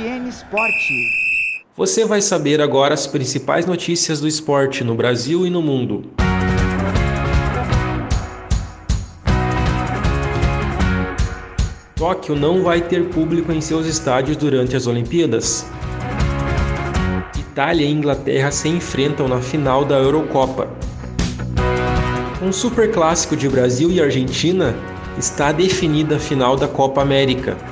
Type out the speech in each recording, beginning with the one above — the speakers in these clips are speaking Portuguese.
FN Esporte. Você vai saber agora as principais notícias do esporte no Brasil e no mundo. Tóquio não vai ter público em seus estádios durante as Olimpíadas. Itália e Inglaterra se enfrentam na final da Eurocopa. Um super clássico de Brasil e Argentina está definida a final da Copa América.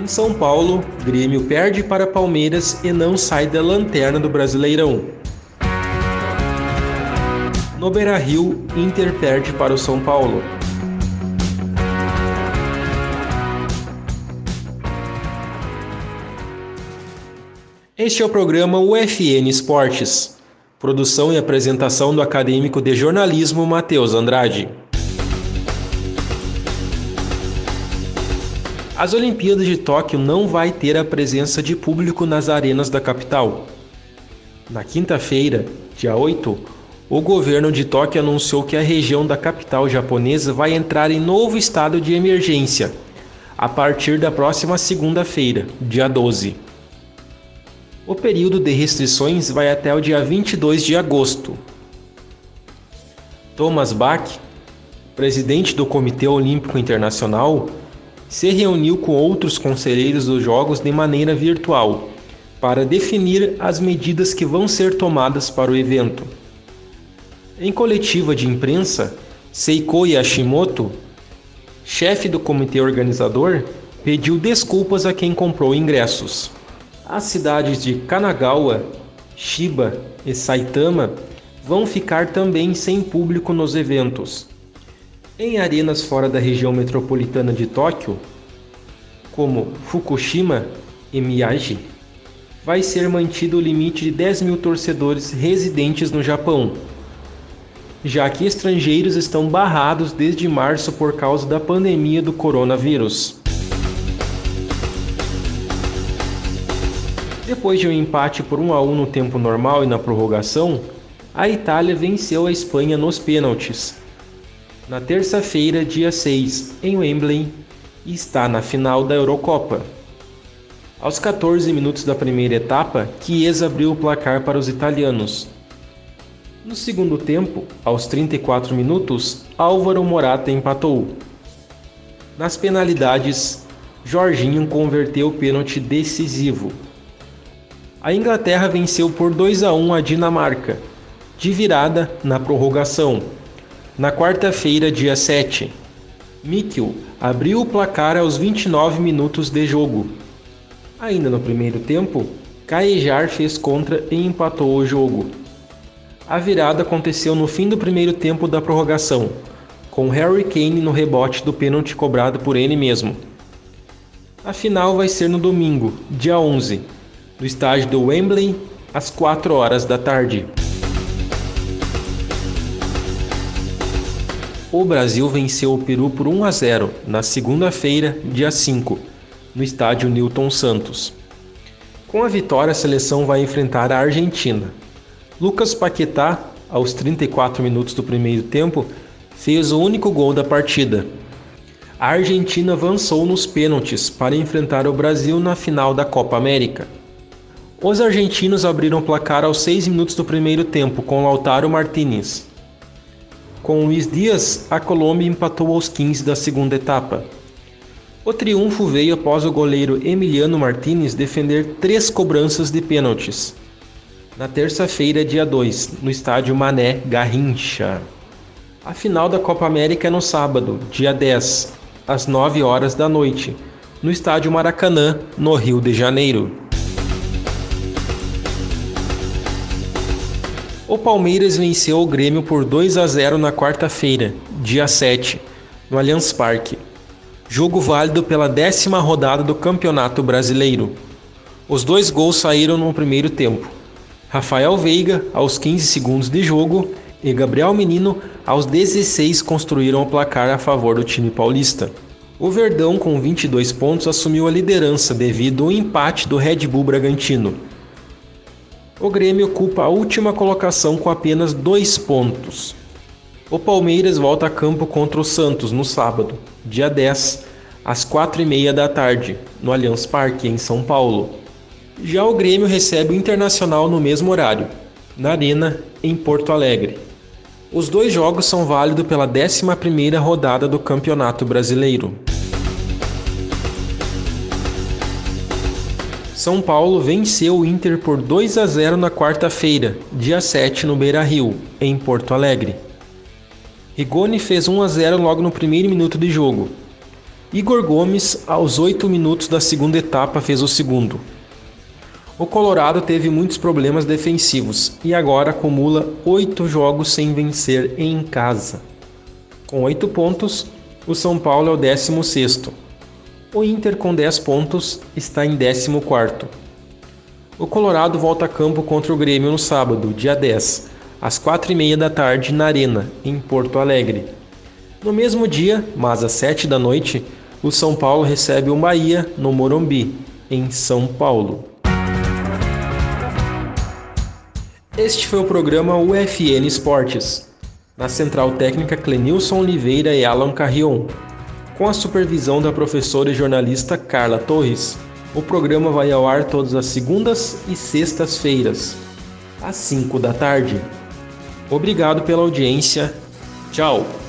Em São Paulo, Grêmio perde para Palmeiras e não sai da lanterna do Brasileirão. No Beira-Rio, Inter perde para o São Paulo. Este é o programa UFN Esportes. Produção e apresentação do acadêmico de jornalismo Matheus Andrade. As Olimpíadas de Tóquio não vai ter a presença de público nas arenas da capital. Na quinta-feira, dia 8, o governo de Tóquio anunciou que a região da capital japonesa vai entrar em novo estado de emergência a partir da próxima segunda-feira, dia 12. O período de restrições vai até o dia 22 de agosto. Thomas Bach, presidente do Comitê Olímpico Internacional, se reuniu com outros conselheiros dos Jogos de maneira virtual para definir as medidas que vão ser tomadas para o evento. Em coletiva de imprensa, Seiko Yashimoto, chefe do comitê organizador, pediu desculpas a quem comprou ingressos. As cidades de Kanagawa, Shiba e Saitama vão ficar também sem público nos eventos. Em arenas fora da região metropolitana de Tóquio, como Fukushima e Miyagi, vai ser mantido o limite de 10 mil torcedores residentes no Japão, já que estrangeiros estão barrados desde março por causa da pandemia do coronavírus. Depois de um empate por 1 a 1 no tempo normal e na prorrogação, a Itália venceu a Espanha nos pênaltis. Na terça-feira, dia 6, em Wembley, e está na final da Eurocopa. Aos 14 minutos da primeira etapa, Chiesa abriu o placar para os italianos. No segundo tempo, aos 34 minutos, Álvaro Morata empatou. Nas penalidades, Jorginho converteu o pênalti decisivo. A Inglaterra venceu por 2 a 1 a Dinamarca, de virada na prorrogação. Na quarta-feira, dia 7, Mikkel abriu o placar aos 29 minutos de jogo. Ainda no primeiro tempo, Caejar fez contra e empatou o jogo. A virada aconteceu no fim do primeiro tempo da prorrogação, com Harry Kane no rebote do pênalti cobrado por ele mesmo. A final vai ser no domingo, dia 11, no estádio do Wembley, às 4 horas da tarde. O Brasil venceu o Peru por 1 a 0 na segunda-feira, dia 5, no estádio Newton Santos. Com a vitória, a seleção vai enfrentar a Argentina. Lucas Paquetá, aos 34 minutos do primeiro tempo, fez o único gol da partida. A Argentina avançou nos pênaltis para enfrentar o Brasil na final da Copa América. Os argentinos abriram o placar aos 6 minutos do primeiro tempo com Lautaro Martinez. Com Luiz Dias, a Colômbia empatou aos 15 da segunda etapa. O triunfo veio após o goleiro Emiliano Martinez defender três cobranças de pênaltis. Na terça-feira, dia 2, no estádio Mané Garrincha. A final da Copa América é no sábado, dia 10, às 9 horas da noite, no estádio Maracanã, no Rio de Janeiro. O Palmeiras venceu o Grêmio por 2 a 0 na quarta-feira, dia 7, no Allianz Parque. Jogo válido pela décima rodada do Campeonato Brasileiro. Os dois gols saíram no primeiro tempo. Rafael Veiga, aos 15 segundos de jogo, e Gabriel Menino, aos 16, construíram o placar a favor do time paulista. O Verdão, com 22 pontos, assumiu a liderança devido ao empate do Red Bull Bragantino. O Grêmio ocupa a última colocação com apenas dois pontos. O Palmeiras volta a campo contra o Santos no sábado, dia 10, às quatro e meia da tarde, no Allianz Parque, em São Paulo. Já o Grêmio recebe o Internacional no mesmo horário, na Arena, em Porto Alegre. Os dois jogos são válidos pela 11ª rodada do Campeonato Brasileiro. São Paulo venceu o Inter por 2 a 0 na quarta-feira, dia 7 no Beira-Rio, em Porto Alegre. Rigoni fez 1 a 0 logo no primeiro minuto de jogo. Igor Gomes, aos 8 minutos da segunda etapa, fez o segundo. O Colorado teve muitos problemas defensivos e agora acumula 8 jogos sem vencer em casa. Com 8 pontos, o São Paulo é o 16º o Inter, com 10 pontos, está em 14. O Colorado volta a campo contra o Grêmio no sábado, dia 10, às 4h30 da tarde, na Arena, em Porto Alegre. No mesmo dia, mas às 7 da noite, o São Paulo recebe o Bahia no Morumbi, em São Paulo. Este foi o programa UFN Esportes. Na central técnica Clenilson Oliveira e Alan Carrion com a supervisão da professora e jornalista Carla Torres. O programa vai ao ar todas as segundas e sextas-feiras, às 5 da tarde. Obrigado pela audiência. Tchau!